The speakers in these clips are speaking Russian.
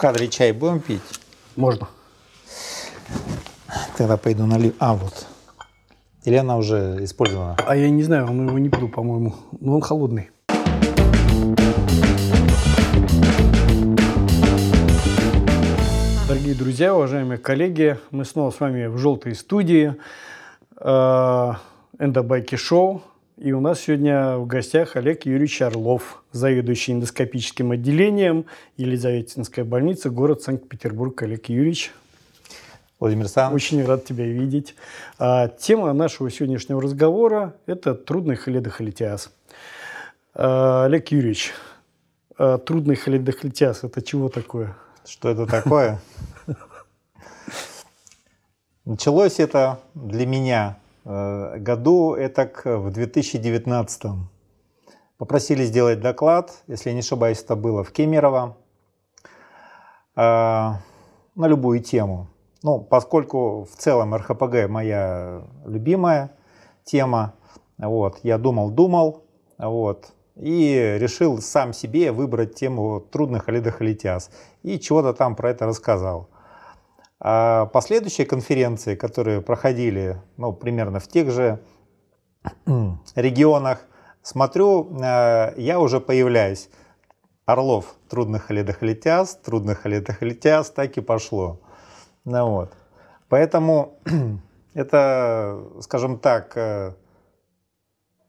кадре чай будем пить? Можно. Тогда пойду налью. А, вот. Или она уже использована? А я не знаю, мы его не пью, по-моему. Но он холодный. Дорогие друзья, уважаемые коллеги, мы снова с вами в желтой студии э, Эндобайки Шоу. И у нас сегодня в гостях Олег Юрьевич Орлов, заведующий эндоскопическим отделением Елизаветинской больницы, город Санкт-Петербург. Олег Юрьевич, Владимир Александрович. очень рад тебя видеть. А, тема нашего сегодняшнего разговора – это трудный холедохолитиаз. А, Олег Юрьевич, а, трудный холедохолитиаз – это чего такое? Что это такое? Началось это для меня году это в 2019. Попросили сделать доклад, если я не ошибаюсь, это было в Кемерово, э, на любую тему. Ну, поскольку в целом РХПГ моя любимая тема, вот, я думал-думал, вот, и решил сам себе выбрать тему трудных холедохолитиаз и чего-то там про это рассказал. А последующие конференции, которые проходили ну, примерно в тех же регионах, смотрю, э, я уже появляюсь. Орлов, трудных холедохолитиаз, трудных холедохолитиаз, так и пошло. Ну, вот. Поэтому это, скажем так, э,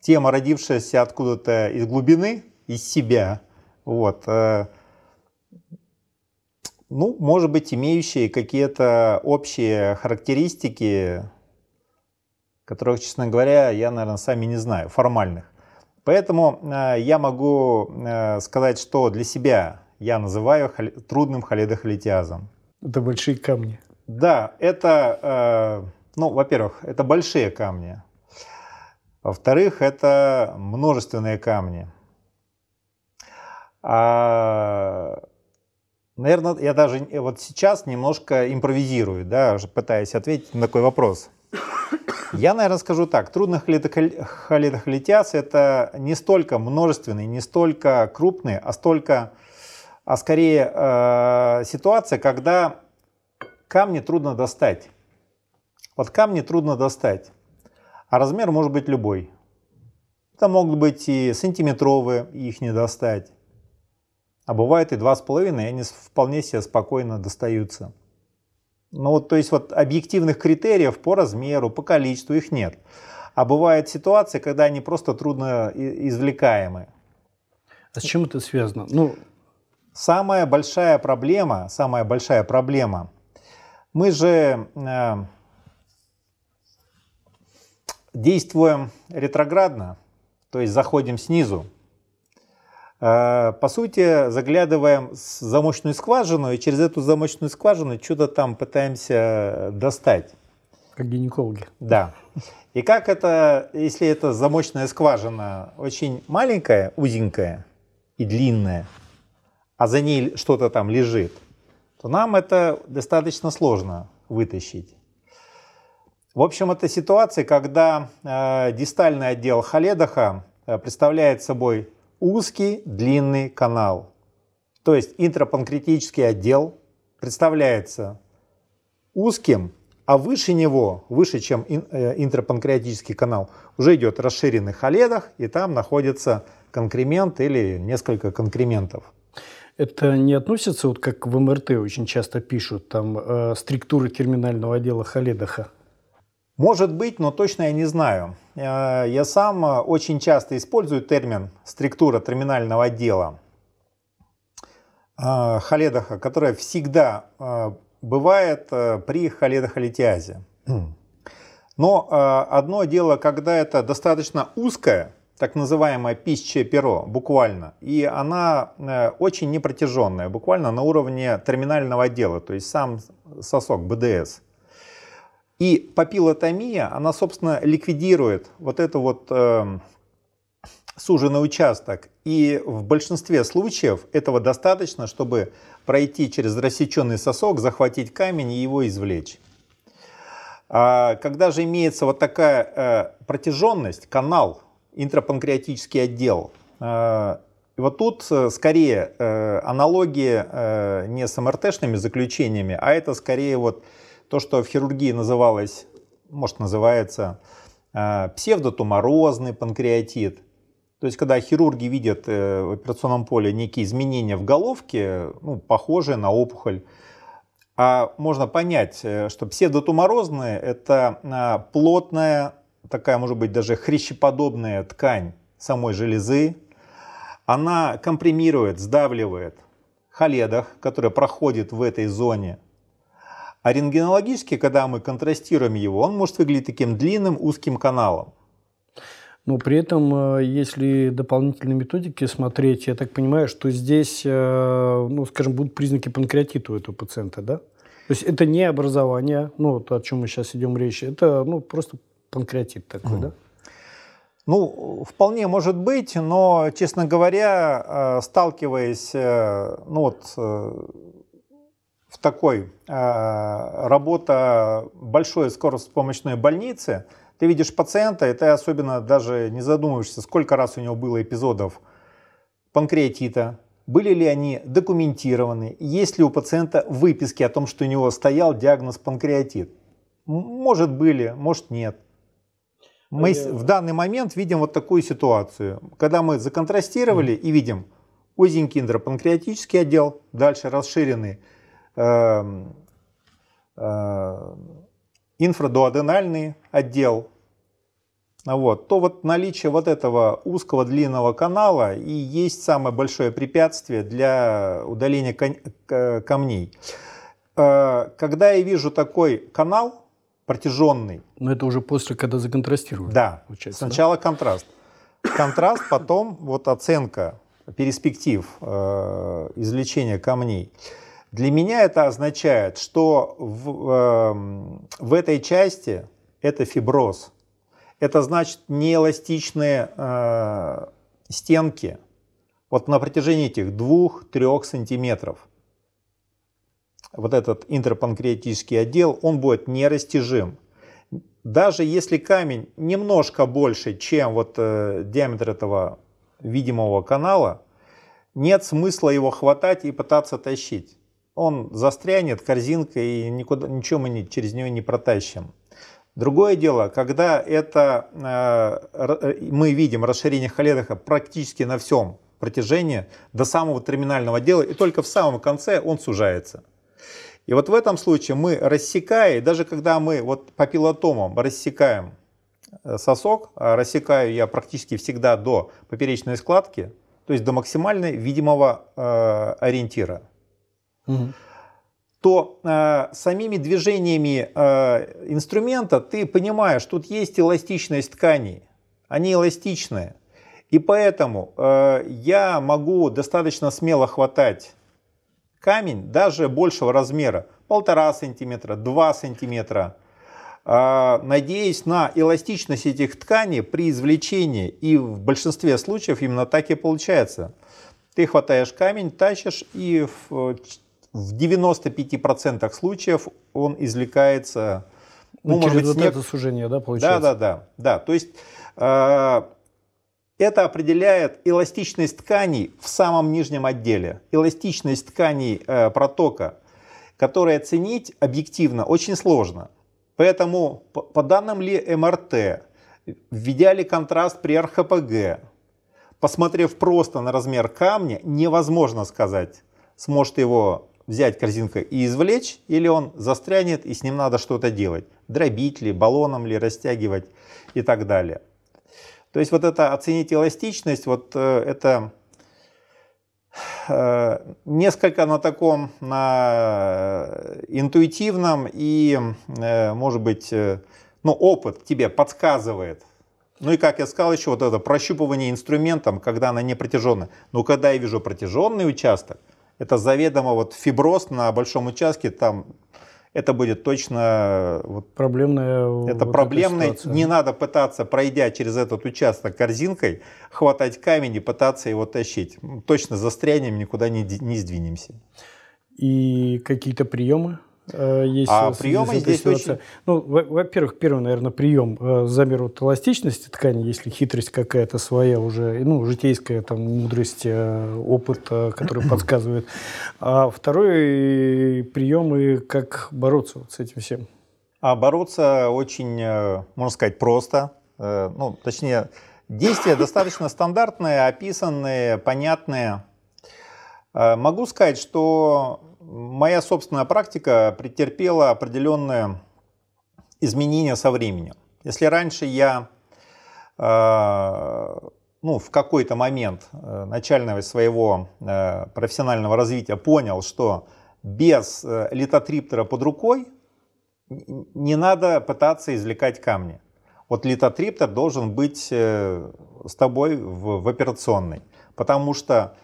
тема, родившаяся откуда-то из глубины, из себя. Вот. Ну, может быть, имеющие какие-то общие характеристики, которых, честно говоря, я, наверное, сами не знаю, формальных. Поэтому э, я могу э, сказать, что для себя я называю холи- трудным холедохолитиазом. Это большие камни. Да, это, э, ну, во-первых, это большие камни. Во-вторых, это множественные камни. А, наверное, я даже вот сейчас немножко импровизирую, да, пытаясь ответить на такой вопрос. Я, наверное, скажу так. Трудный холедохолитиаз – это не столько множественный, не столько крупный, а столько, а скорее э, ситуация, когда камни трудно достать. Вот камни трудно достать, а размер может быть любой. Это могут быть и сантиметровые, их не достать. А бывает и два с половиной, и они вполне себе спокойно достаются. Ну вот, то есть вот объективных критериев по размеру, по количеству их нет. А бывают ситуации, когда они просто трудно извлекаемы. А с чем это связано? Ну, Самая большая проблема, самая большая проблема. Мы же э, действуем ретроградно, то есть заходим снизу. Э, по сути, заглядываем в замочную скважину и через эту замочную скважину что-то там пытаемся достать. как гинекологи. Да. И как это, если эта замочная скважина очень маленькая, узенькая и длинная, а за ней что-то там лежит, то нам это достаточно сложно вытащить. В общем, это ситуация, когда э, дистальный отдел холедоха э, представляет собой узкий длинный канал. То есть интрапанкреатический отдел представляется узким, а выше него, выше, чем э, интрапанкреатический канал, уже идет расширенный холедах, и там находится конкремент или несколько конкрементов. Это не относится, вот как в МРТ очень часто пишут, там э, структуры терминального отдела Халедаха. Может быть, но точно я не знаю. Э, Я сам э, очень часто использую термин структура терминального отдела э, холедаха, которая всегда бывает при холедохолитиазе. Но одно дело, когда это достаточно узкое, так называемое пищее перо, буквально, и она очень непротяженная, буквально на уровне терминального отдела, то есть сам сосок, БДС. И папиллотомия, она, собственно, ликвидирует вот это вот э, суженный участок. И в большинстве случаев этого достаточно, чтобы пройти через рассеченный сосок, захватить камень и его извлечь. А когда же имеется вот такая э, протяженность, канал, интрапанкреатический отдел, э, и вот тут э, скорее э, аналогия э, не с МРТшными заключениями, а это скорее вот то, что в хирургии называлось, может называется э, псевдотуморозный панкреатит. То есть, когда хирурги видят э, в операционном поле некие изменения в головке, ну, похожие на опухоль, а можно понять, э, что псевдотуморозные – это а, плотная, такая, может быть, даже хрящеподобная ткань самой железы. Она компримирует, сдавливает холедах, которые проходят в этой зоне. А рентгенологически, когда мы контрастируем его, он может выглядеть таким длинным узким каналом. Но при этом, э, если дополнительные методики смотреть, я так понимаю, что здесь, э, ну, скажем, будут признаки панкреатита у этого пациента, да? То есть это не образование, ну, вот о чем мы сейчас идем речь, это, ну, просто панкреатит такой, mm. да? Ну, вполне может быть, но, честно говоря, э, сталкиваясь, ну вот, в такой работа большой скороспомощной больницы, ты видишь пациента, и ты особенно даже не задумываешься, сколько раз у него было эпизодов панкреатита, были ли они документированы, есть ли у пациента выписки о том, что у него стоял диагноз панкреатит. Может были, может нет. Мы Я... в данный момент видим вот такую ситуацию, когда мы законтрастировали mm. и видим узенький эндропанкреатический отдел, дальше расширенный э, э, инфрадуоденальный отдел, вот, то вот наличие вот этого узкого длинного канала и есть самое большое препятствие для удаления камней. Э, когда я вижу такой канал протяженный... Но это уже после, когда законтрастируют. Да, сначала да? контраст. Контраст, потом вот оценка перспектив э, извлечения камней. Для меня это означает, что в, э, в этой части это фиброз. Это значит неэластичные э, стенки вот на протяжении этих 2-3 сантиметров. Вот этот интерпанкреатический отдел, он будет нерастяжим. Даже если камень немножко больше, чем вот э, диаметр этого видимого канала, нет смысла его хватать и пытаться тащить. Он застрянет корзинкой и никуда, ничего мы не, через нее не протащим. Другое дело, когда это, э, мы видим расширение холедоха практически на всем протяжении до самого терминального отдела, и только в самом конце он сужается. И вот в этом случае мы рассекая, даже когда мы вот по пилотомам рассекаем э, сосок, а рассекаю я практически всегда до поперечной складки, то есть до максимально видимого э, ориентира. То э, самими движениями э, инструмента ты понимаешь, тут есть эластичность тканей, они эластичные. И поэтому э, я могу достаточно смело хватать камень даже большего размера, полтора сантиметра, два сантиметра, э, надеясь на эластичность этих тканей при извлечении. И в большинстве случаев именно так и получается. Ты хватаешь камень, тащишь и в в 95% случаев он извлекается... Ну, ну, через быть, вот снег... это сужение, да, получается? Да, да, да. да. То есть э, это определяет эластичность тканей в самом нижнем отделе, эластичность тканей э, протока, которую оценить объективно очень сложно. Поэтому по, по данным ли МРТ, введя ли контраст при РХПГ, посмотрев просто на размер камня, невозможно сказать, сможет его взять корзинку и извлечь, или он застрянет и с ним надо что-то делать. Дробить ли, баллоном ли, растягивать и так далее. То есть вот это оценить эластичность, вот э, это э, несколько на таком, на интуитивном и, э, может быть, ну, опыт тебе подсказывает. Ну и, как я сказал, еще вот это прощупывание инструментом, когда она не протяженная. Но когда я вижу протяженный участок, это заведомо вот фиброз на большом участке, там это будет точно вот, проблемная. Это вот проблемное. Не надо пытаться, пройдя через этот участок корзинкой, хватать камень и пытаться его тащить. Точно застрянем, никуда не, не сдвинемся. И какие-то приемы э, есть А приемы здесь ситуацией? очень- Ну, во- во-первых, первый, наверное, прием э, замер вот эластичности ткани, если хитрость какая-то своя уже, ну, житейская там мудрость, э, опыт, э, который подсказывает. А второй прием и как бороться вот с этим всем. А бороться очень, э, можно сказать, просто. Э, Ну, точнее, действия достаточно стандартные, описанные, понятные. Э, Могу сказать, что моя собственная практика претерпела определенные изменения со временем. Если раньше я э, ну, в какой-то момент э, начального своего э, профессионального развития понял, что без литотриптора под рукой не надо пытаться извлекать камни. Вот литотриптор должен быть с тобой в, в операционной, потому что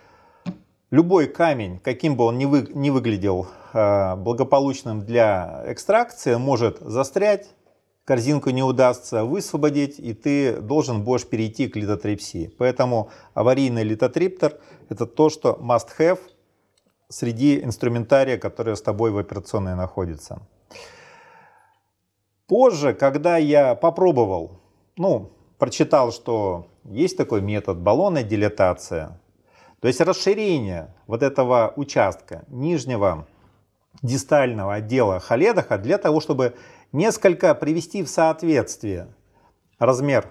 любой камень, каким бы он ни, вы- ни выглядел э, благополучным для экстракции, может застрять, корзинку не удастся высвободить, и ты должен будешь перейти к литотрипсии. Поэтому аварийный литотриптор – это то, что must have среди инструментария, который с тобой в операционной находится. Позже, когда я попробовал, ну, прочитал, что есть такой метод баллонная дилатация, то есть расширение вот этого участка нижнего дистального отдела холедаха для того, чтобы несколько привести в соответствие размер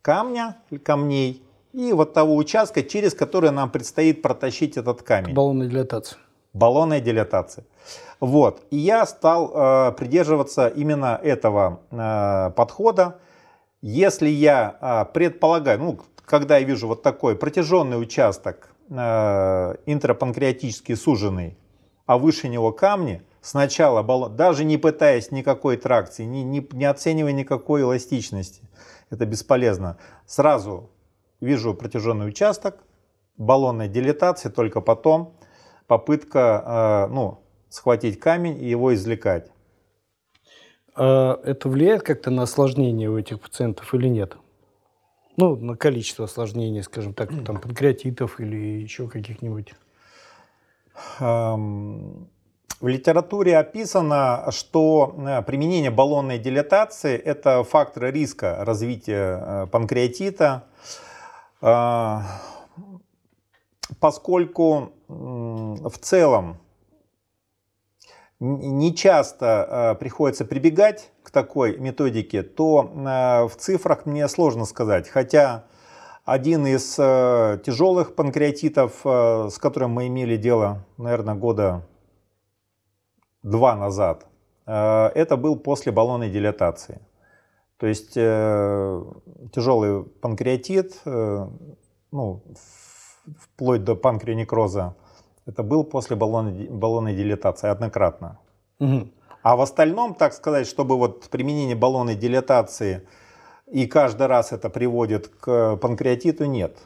камня, камней и вот того участка, через который нам предстоит протащить этот камень Баллонная дилатация. баллонная дилатация. Вот. И я стал э, придерживаться именно этого э, подхода. Если я э, предполагаю, ну, когда я вижу вот такой протяженный участок э, интрапанкреатически суженный, а выше него камни, сначала даже не пытаясь никакой тракции, не, не, не оценивая никакой эластичности, это бесполезно, сразу вижу протяженный участок, баллонная дилатация, только потом попытка э, ну, схватить камень и его извлекать. А это влияет как-то на осложнение у этих пациентов или нет? Ну, на количество осложнений, скажем так, там, панкреатитов или еще каких-нибудь. В литературе описано, что э, применение баллонной дилатации – это фактор риска развития э, панкреатита, Э, поскольку в целом не часто э, приходится прибегать к такой методике, то э, в цифрах мне сложно сказать. Хотя один из э, тяжелых панкреатитов, с которым мы имели дело, наверное, года два назад, это был после баллонной дилатации. То есть э, тяжелый панкреатит, э, ну, вплоть до панкреонекроза, это был после баллонной, баллонной дилатации однократно. Мгм. А в остальном, так сказать, чтобы вот применение баллонной дилатации и каждый раз это приводит к панкреатиту, нет.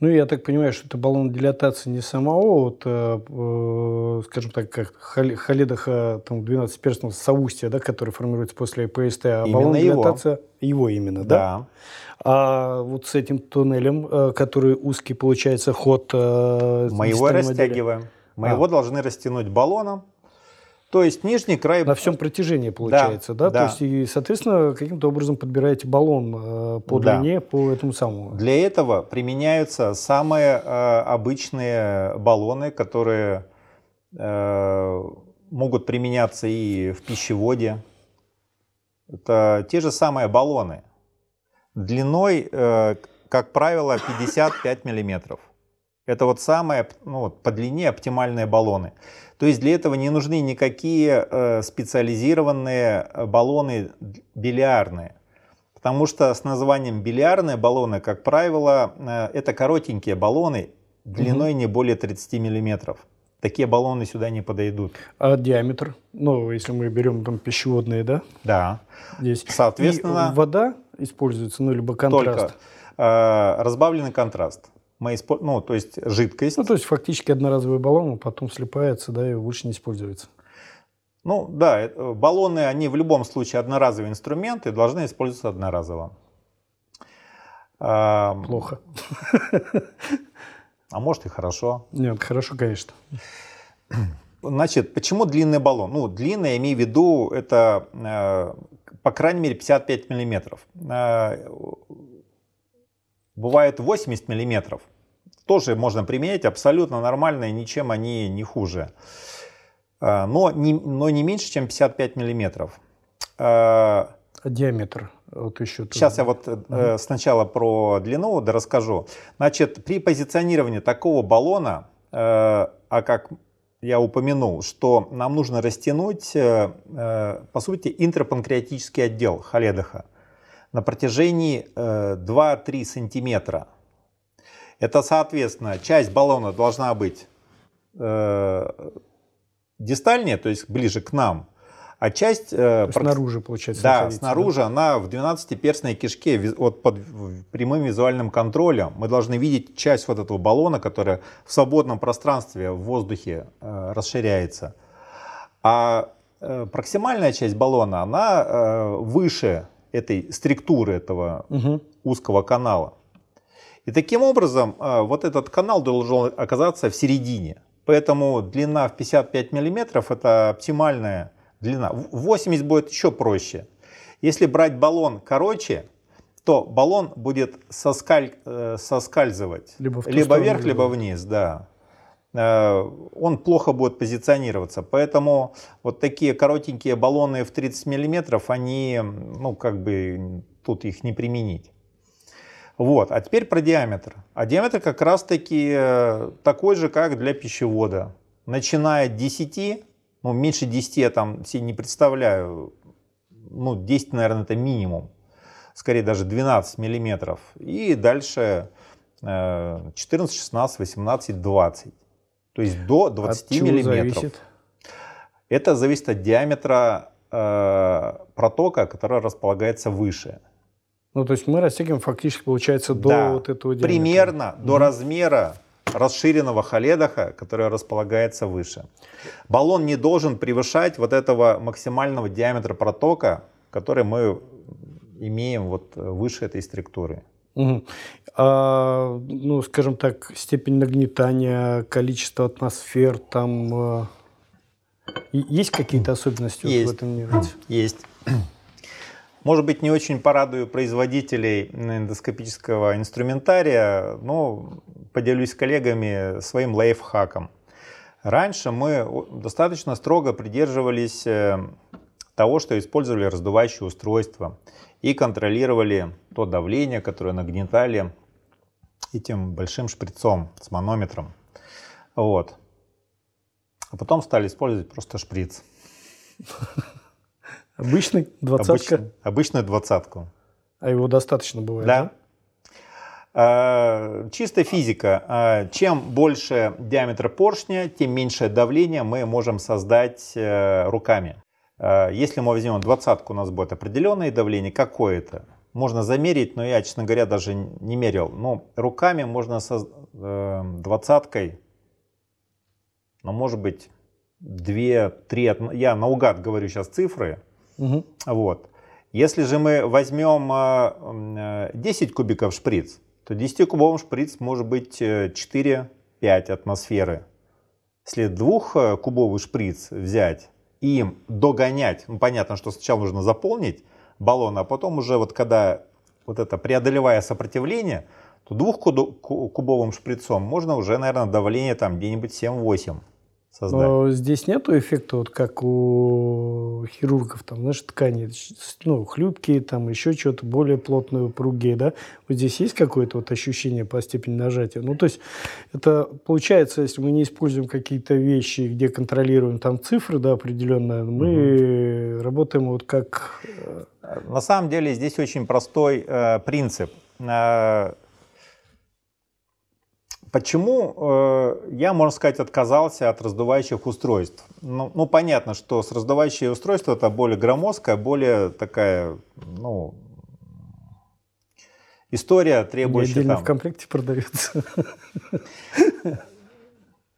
Ну, я так понимаю, что это баллон дилатации не самого, вот, э, э, скажем так, как холедаха там, 12-перстного соустья, да, который формируется после ПСТ, а Именно баллон его. дилатация его именно, да? А вот с этим туннелем, э, который узкий, получается, ход... э, Мы его растягиваем. Мы А. его должны растянуть баллоном. То есть нижний край... На всем протяжении, получается, да? да. То есть, и, соответственно, каким-то образом подбираете баллон э, по Да. длине, по этому самому. Для этого применяются самые э, обычные баллоны, которые э, могут применяться и в пищеводе. Это те же самые баллоны. Длиной, э, как правило, 55 миллиметров. Это вот самые ну, вот по длине оптимальные баллоны. То есть для этого не нужны никакие э, специализированные э, баллоны бильярдные. Потому что с названием бильярдные баллоны, как правило, э, это коротенькие баллоны длиной не более 30 миллиметров. Такие баллоны сюда не подойдут. А диаметр? Ну, если мы берем там пищеводные, да? Да. Здесь. Соответственно, И вода используется, ну, либо контраст. только э, разбавленный контраст. Мы испо- ну, то есть жидкость. Ну, то есть фактически одноразовый баллон, он потом слипается, да, и больше не используется. Ну да, э, баллоны, они в любом случае одноразовые инструменты, должны использоваться одноразово. Плохо. А может и хорошо. Нет, хорошо, конечно. Значит, почему длинный баллон? Ну, длинный, я имею в виду, это, э, по крайней мере, 55 миллиметров. Э, бывает 80 миллиметров. Тоже можно применять, абсолютно нормально, и ничем они не хуже. Э, но не, но не меньше, чем 55 миллиметров. Э, а диаметр? Вот еще Сейчас я вот угу. сначала про длину да расскажу. Значит, при позиционировании такого баллона, а как я упомянул, что нам нужно растянуть, э, э, по сути, интрапанкреатический отдел Халедаха на протяжении 2-3 э, сантиметра. Это, соответственно, часть баллона должна быть дистальнее, то есть ближе к нам, а часть... Э, снаружи, получается, Да, снаружи да? она в 12-перстной кишке вот под прямым визуальным контролем. Мы должны видеть часть вот этого баллона, которая в свободном пространстве, в воздухе э, расширяется. А э, проксимальная часть баллона, она э, выше этой структуры этого угу. узкого канала. И таким образом э, вот этот канал должен оказаться в середине. Поэтому длина в 55 миллиметров это оптимальная длина. 80 будет еще проще. Если брать баллон короче, то баллон будет соскаль, э, соскальзывать либо, либо вверх, либо вниз. Да. Э, он плохо будет позиционироваться. Поэтому вот такие коротенькие баллоны в 30 миллиметров, они, ну, как бы, тут их не применить. Вот, а теперь про диаметр. А диаметр как раз таки э, такой же, как для пищевода. Начиная от 10 ну, меньше 10 я там себе не представляю. Ну, 10, наверное, это минимум. Скорее даже 12 миллиметров. И дальше 14, 16, 18, 20. То есть до 20 от миллиметров. Зависит? Это зависит от диаметра э, протока, который располагается выше. Ну, то есть мы растягиваем фактически, получается, до да, вот этого диаметра. Примерно угу. до размера расширенного халедаха, который располагается выше. Баллон не должен превышать вот этого максимального диаметра протока, который мы имеем вот выше этой структуры. Угу. А, ну, скажем так, степень нагнетания, количество атмосфер, там э, есть какие-то особенности есть. Вот в этом мире? Есть. Может быть, не очень порадую производителей эндоскопического инструментария, но поделюсь с коллегами своим лайфхаком. Раньше мы достаточно строго придерживались э, того, что использовали раздувающие устройства и контролировали то давление, которое нагнетали этим большим шприцом с манометром. Вот. А потом стали использовать просто шприц. Обычный, двадцатка? Обычный, обычную двадцатку. А его достаточно бывает? Да. да? А, чисто физика. А, чем больше диаметр поршня, тем меньшее давление мы можем создать э, руками. А, если мы возьмем двадцатку, у нас будет определенное давление, какое-то. Можно замерить, но я, честно говоря, даже не мерил. Но руками можно со э, двадцаткой, ну, может быть, 2-3, я наугад говорю сейчас цифры, Угу. Вот. Если же мы возьмем 10 э, кубиков шприц, то 10-кубовый шприц может быть 4-5 э, атмосферы. Если двухкубовый шприц взять и им догонять, ну понятно, что сначала нужно заполнить баллон, а потом уже вот когда вот это преодолевая сопротивление, то двухкубовым шприцом можно уже, наверное, давление там где-нибудь 7-8 создать. Но здесь нету эффекта, вот как у хирургов, там, знаешь, ткани, ну, хлюпкие, там, еще что-то более плотные, упругие, да? Вот здесь есть какое-то вот ощущение по степени нажатия? Ну, то есть, это получается, если мы не используем какие-то вещи, где контролируем там цифры, да, определенные, мы угу. работаем вот как... Э, На самом деле здесь очень простой э, принцип. Э, Почему э, я, можно сказать, отказался от раздувающих устройств? Ну, ну, понятно, что с раздувающие устройства это более громоздкая, более такая, ну, история, требующая... там, в комплекте продается.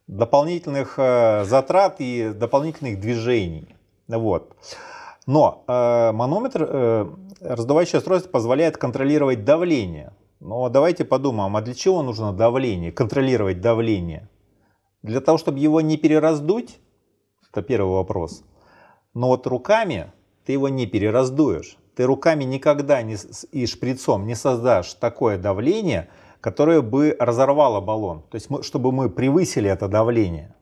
Дополнительных э, затрат и дополнительных движений. Вот. Но э, манометр, э, раздувающее устройство позволяет контролировать давление. Но давайте подумаем, а для чего нужно давление, контролировать давление? Для того, чтобы его не перераздуть, Это первый вопрос. Но вот руками ты его не перераздуешь. Ты руками никогда не, и шприцом не создашь такое давление, которое бы разорвало баллон. То есть, мы, чтобы мы превысили это давление.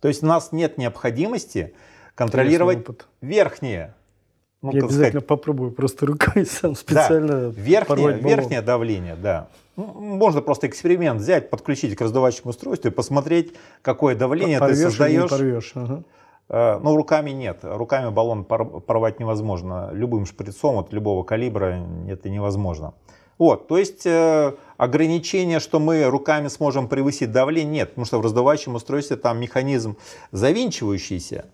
То есть у нас нет необходимости контролировать верхнее. Ну, Я обязательно сказать, попробую просто рукой сам специально да, верхнее, верхнее давление, да. Ну, можно просто эксперимент взять, подключить к раздувающему устройству и посмотреть, какое давление порвешь ты создаешь. Порвешь, ага. Э, ну, руками нет. Руками баллон порвать невозможно. Любым шприцом от любого калибра это невозможно. Вот, то есть э, ограничение, что мы руками сможем превысить давление, нет, потому что в раздувающем устройстве там механизм завинчивающийся.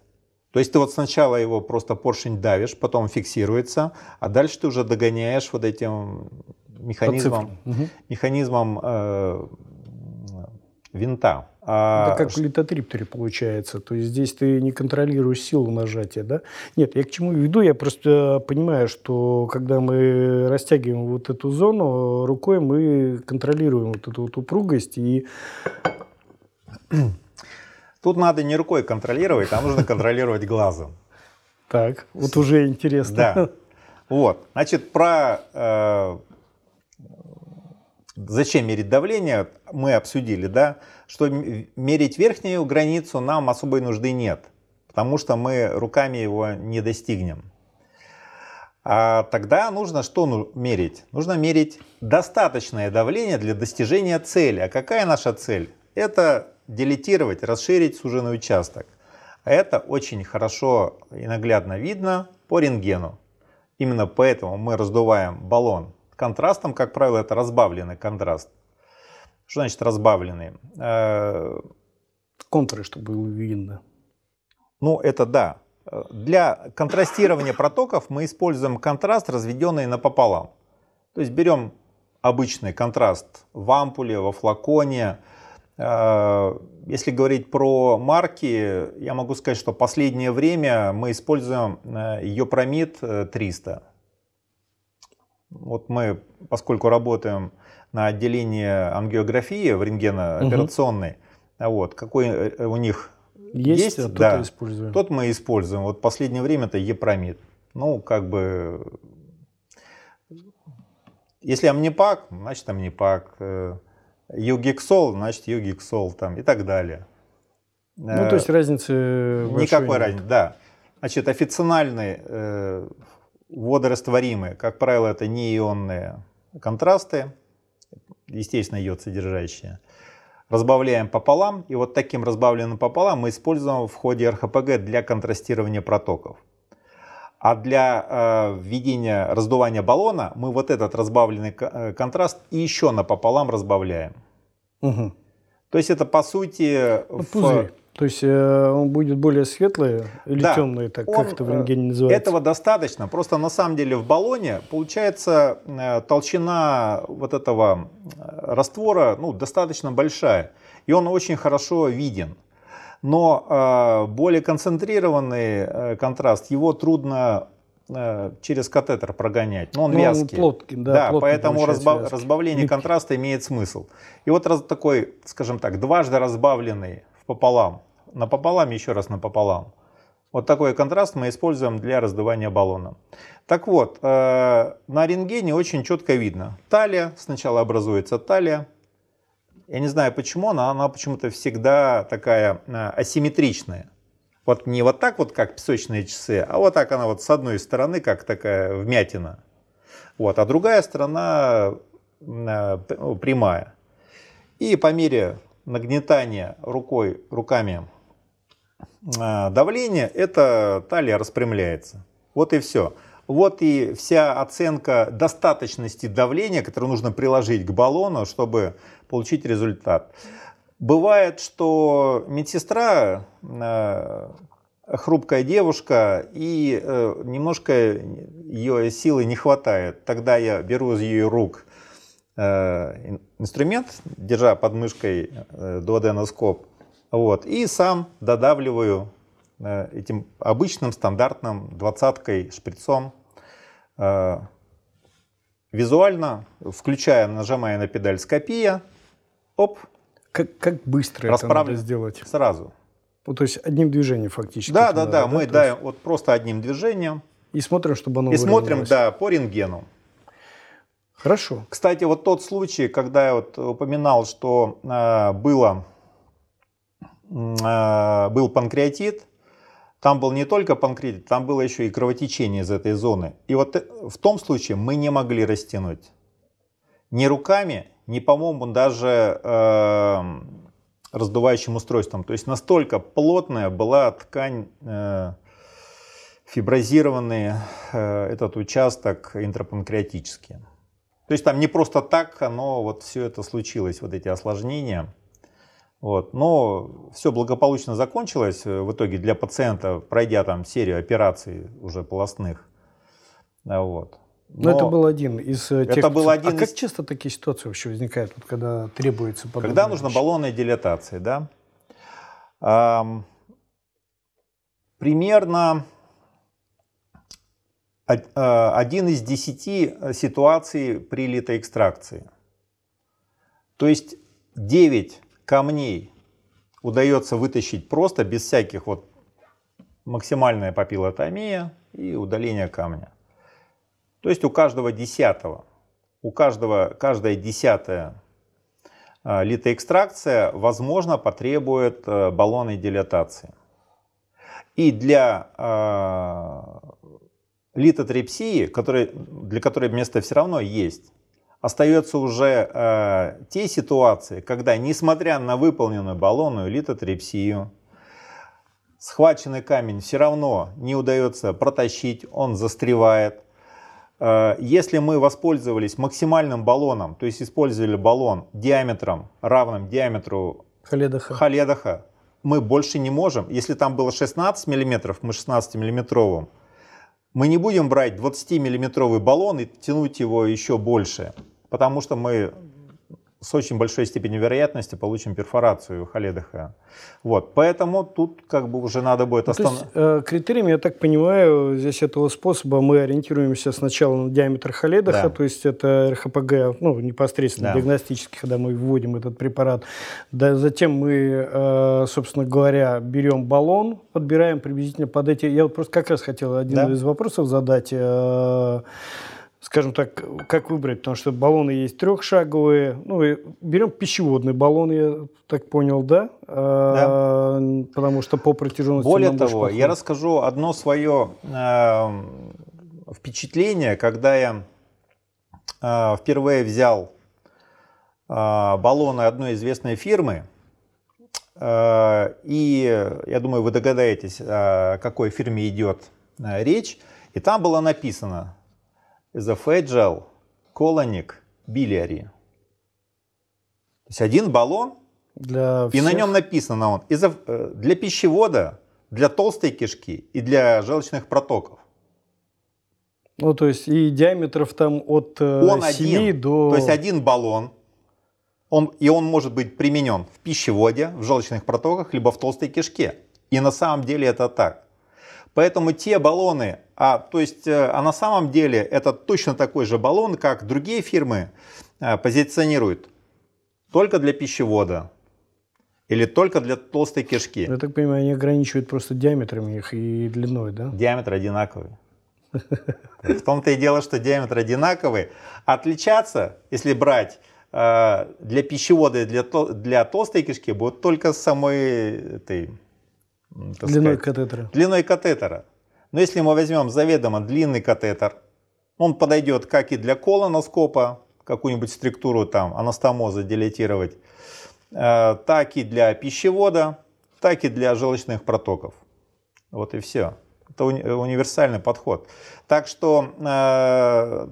То есть ты вот сначала его просто поршень давишь, потом фиксируется, а дальше ты уже догоняешь вот этим механизмом, угу. механизмом э, винта. А... Это как в литотрипторе получается. То есть здесь ты не контролируешь силу нажатия, да? Нет, я к чему веду, я просто понимаю, что когда мы растягиваем вот эту зону, рукой мы контролируем вот эту вот упругость и... Тут надо не рукой контролировать, а нужно контролировать глазом. Так, вот уже интересно. Да. Вот, значит, про э, Зачем мерить давление, мы обсудили, да, что мерить верхнюю границу нам особой нужды нет, потому что мы руками его не достигнем. А тогда нужно что ну, мерить? Нужно мерить достаточное давление для достижения цели. А какая наша цель? Это делетировать, расширить суженный участок. А это очень хорошо и наглядно видно по рентгену. Именно поэтому мы раздуваем баллон контрастом, как правило, это разбавленный контраст. Что значит разбавленный? Э, Контуры, чтобы было видно. Ну, это да. Для контрастирования протоков мы используем контраст, разведенный напополам. То есть берем обычный контраст в ампуле, во флаконе. Э, если говорить про марки, я могу сказать, что последнее время мы используем Йопромид э, 300. Вот мы, поскольку работаем на отделении ангиографии в рентгенооперационной, угу. вот, какой э, у них есть, есть а да, тот, используем. тот мы используем. Вот последнее время это Епромид. Ну, как бы, если амнипак, значит амнипак. Э, Югексол, значит югексол там и так далее. Ну, то есть разницы Никакой разницы, да. Значит, официальный водорастворимые. Как правило, это неионные контрасты, естественно, йод содержащие. Разбавляем пополам, и вот таким разбавленным пополам мы используем в ходе РХПГ для контрастирования протоков. А для э, введения раздувания баллона мы вот этот разбавленный э, контраст и еще напополам разбавляем. Угу. То есть это по сути... Ну, в... То есть э, он будет более светлый или да, темный, так он, как это в рентгене называется? Этого достаточно. Просто на самом деле в баллоне получается э, толщина вот этого э, раствора ну, достаточно большая. И он очень хорошо виден. Но э, более концентрированный э, контраст, его трудно э, через катетер прогонять. Но он ну, вязкий. Плоткий, да, да поэтому разбав, разбавление контраста имеет смысл. И вот раз, такой, скажем так, дважды разбавленный пополам. Напополам, еще раз напополам. Вот такой контраст мы используем для раздувания баллона. Так вот, э, на рентгене очень четко видно. Талия, сначала образуется талия. Я не знаю почему, но она почему-то всегда такая э, асимметричная. Вот не вот так вот, как песочные часы, а вот так она вот с одной стороны, как такая вмятина. Вот, а другая сторона э, прямая. И по мере нагнетание рукой, руками а, давления, эта талия распрямляется. Вот и все. Вот и вся оценка достаточности давления, которое нужно приложить к баллону, чтобы получить результат. Бывает, что медсестра, а, хрупкая девушка, и э, немножко ее силы не хватает. Тогда я беру из ее рук Э, инструмент, держа под мышкой э, дуоденоскоп, вот, и сам додавливаю э, этим обычным стандартным двадцаткой шприцом визуально, включая, нажимая на педаль скопия, оп, как, как быстро это надо сделать? Сразу. Ну, то есть одним движением фактически. Да, да, надо, да, мы То есть- даем вот просто одним движением И смотрим, чтобы оно и смотрим, да, по рентгену. Хорошо. Кстати, вот тот случай, когда я вот упоминал, что э, было, э, был панкреатит, там был не только панкреатит, там было еще и кровотечение из этой зоны. И вот э, в том случае мы не могли растянуть ни руками, ни, по-моему, даже э, раздувающим устройством. То есть настолько плотная была ткань, э, фиброзированный э, этот участок интрапанкреатический. То есть там не просто так оно вот все это случилось, вот эти осложнения. Вот. Но все благополучно закончилось э, в итоге для пациента, пройдя там серию операций уже полостных. А Вот. Но, это был один из э, тех... Это был один а как из- часто такие ситуации вообще возникают, вот, когда требуется Когда нужна вещь? баллонная дилатация, да? Примерно од- э, один из десяти ситуаций при литоэкстракции. То есть 9 камней удается вытащить просто без всяких вот максимальная папиллотомия и удаление камня. То есть у каждого десятого, у каждого, каждая десятая а, литоэкстракция, возможно, потребует э, баллонной дилатации. И для э, литотрепсии, которой- для которой место все равно есть, остается уже э, те ситуации, когда, несмотря на выполненную баллонную литотрепсию, схваченный камень все равно не удается протащить, он застревает. Э, Если мы воспользовались максимальным баллоном, то есть использовали баллон диаметром, равным диаметру Халедаха. Халедаха, мы больше не можем. Если там было 16 мм, мы 16 миллиметровым, мы не будем брать 20 миллиметровый баллон и тянуть его еще больше, потому что мы с очень большой степенью вероятности получим перфорацию Халедаха. Вот, поэтому тут как бы уже надо будет Ну, остановиться. э, критериями, я так понимаю, здесь этого способа мы ориентируемся сначала на диаметр Халедаха, Да. то есть это РХПГ, ну, непосредственно Да. диагностически, когда мы вводим этот препарат. Да, затем мы, э, собственно говоря, берем баллон, подбираем приблизительно под эти... Я вот просто как раз хотел один Да. из вопросов задать. э, Скажем так, как выбрать, потому что баллоны есть трехшаговые. Ну, и берем пищеводный баллон, я так понял, да? Э, Потому что по протяженности Более того, я расскажу одно свое э, впечатление, когда я э, впервые взял э, баллоны одной известной фирмы. Э, и я думаю, вы догадаетесь, о какой фирме идет э, речь. И там было написано Esophageal Colonic Biliary. То есть один баллон Для и на всех. нем написано он э, для пищевода, для толстой кишки и для желчных протоков. Ну, то есть и диаметров там от э, Он 7 один. до... То есть один баллон, он, и он может быть применен в пищеводе, в желчных протоках, либо в толстой кишке. И на самом деле это так. Поэтому те баллоны, а, то есть, э, а на самом деле это точно такой же баллон, как другие фирмы э, позиционируют только для пищевода или только для толстой кишки. Я так понимаю, они ограничивают просто диаметрами их и длиной, да? Диаметр одинаковый. В том-то и дело, что диаметр одинаковый. Отличаться, если брать э, для пищевода и для, тол- для толстой кишки, будут только с самой этой, Длиной сказать, катетера. длиной катетера. Но если мы возьмем заведомо длинный катетер, он подойдет как и для колоноскопа, какую-нибудь структуру там анастомоза дилетировать, э, так и для пищевода, так и для желчных протоков. Вот и все. Это уни- универсальный подход. Так что, э,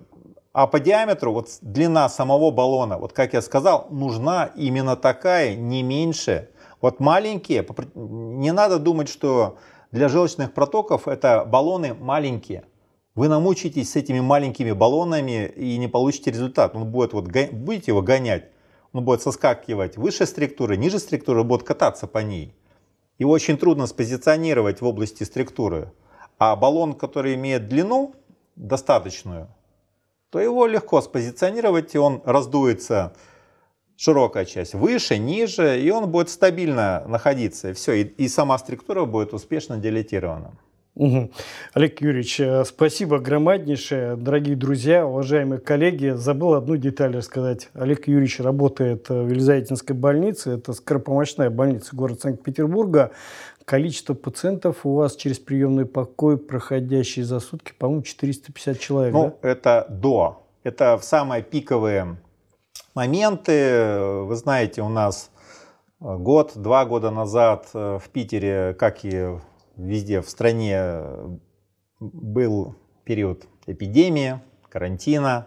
а по диаметру, вот длина самого баллона, вот как я сказал, нужна именно такая, не меньше. Вот маленькие, не надо думать, что для желчных протоков это баллоны маленькие. Вы намучитесь с этими маленькими баллонами и не получите результат. Он будет вот, будете его гонять, он будет соскакивать выше структуры, ниже структуры, будет кататься по ней. Его очень трудно спозиционировать в области структуры. А баллон, который имеет длину достаточную, то его легко спозиционировать, и он раздуется широкая часть, выше, ниже, и он будет стабильно находиться. И все, и, и сама структура будет успешно делетирована. Угу. Олег Юрьевич, э, спасибо громаднейшее. Дорогие друзья, уважаемые коллеги, забыл одну деталь рассказать. Олег Юрьевич работает в Елизаветинской больнице, это скоропомощная больница города Санкт-Петербурга. Количество пациентов у вас через приемный покой, проходящие за сутки, по-моему, 450 человек, Ну, да? это до. Это в самые пиковые моменты. Вы знаете, у нас э, год, два года назад э, в Питере, как и везде в стране, был период эпидемии, карантина.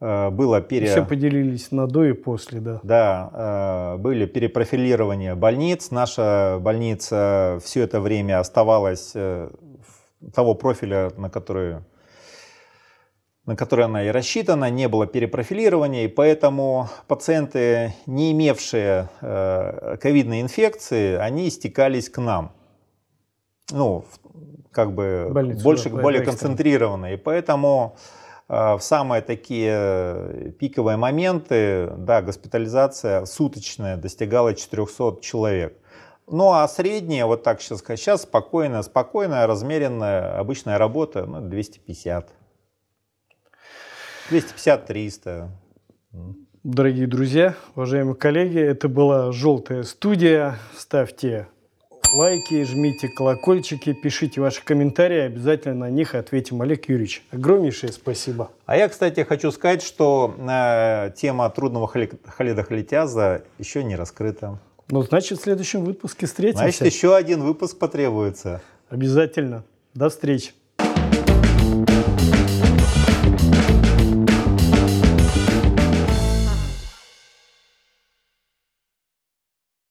Э, Было пере... Все поделились на до и после, да. Да, были перепрофилирования больниц. Наша больница все это время оставалась того профиля, на который, на который она и рассчитана, не было перепрофилирования, и поэтому пациенты, не имевшие э, ковидной инфекции, они стекались к нам. Ну, как бы Больницу, больше, да, более концентрированно. И поэтому э, в самые такие пиковые моменты, да, госпитализация суточная достигала 400 человек. Ну а средняя, вот так сейчас сказать, сейчас спокойная, спокойная, размеренная, обычная работа, ну, 250. 250-300. Дорогие друзья, уважаемые коллеги, это была «Желтая студия». Ставьте лайки, жмите колокольчики, пишите ваши комментарии, обязательно на них ответим. Олег Юрьевич, огромнейшее спасибо. А я, кстати, хочу сказать, что э, тема трудного холи- холидохолитиаза еще не раскрыта. Ну, значит, в следующем выпуске встретимся. Значит, еще один выпуск потребуется. Обязательно. До встречи.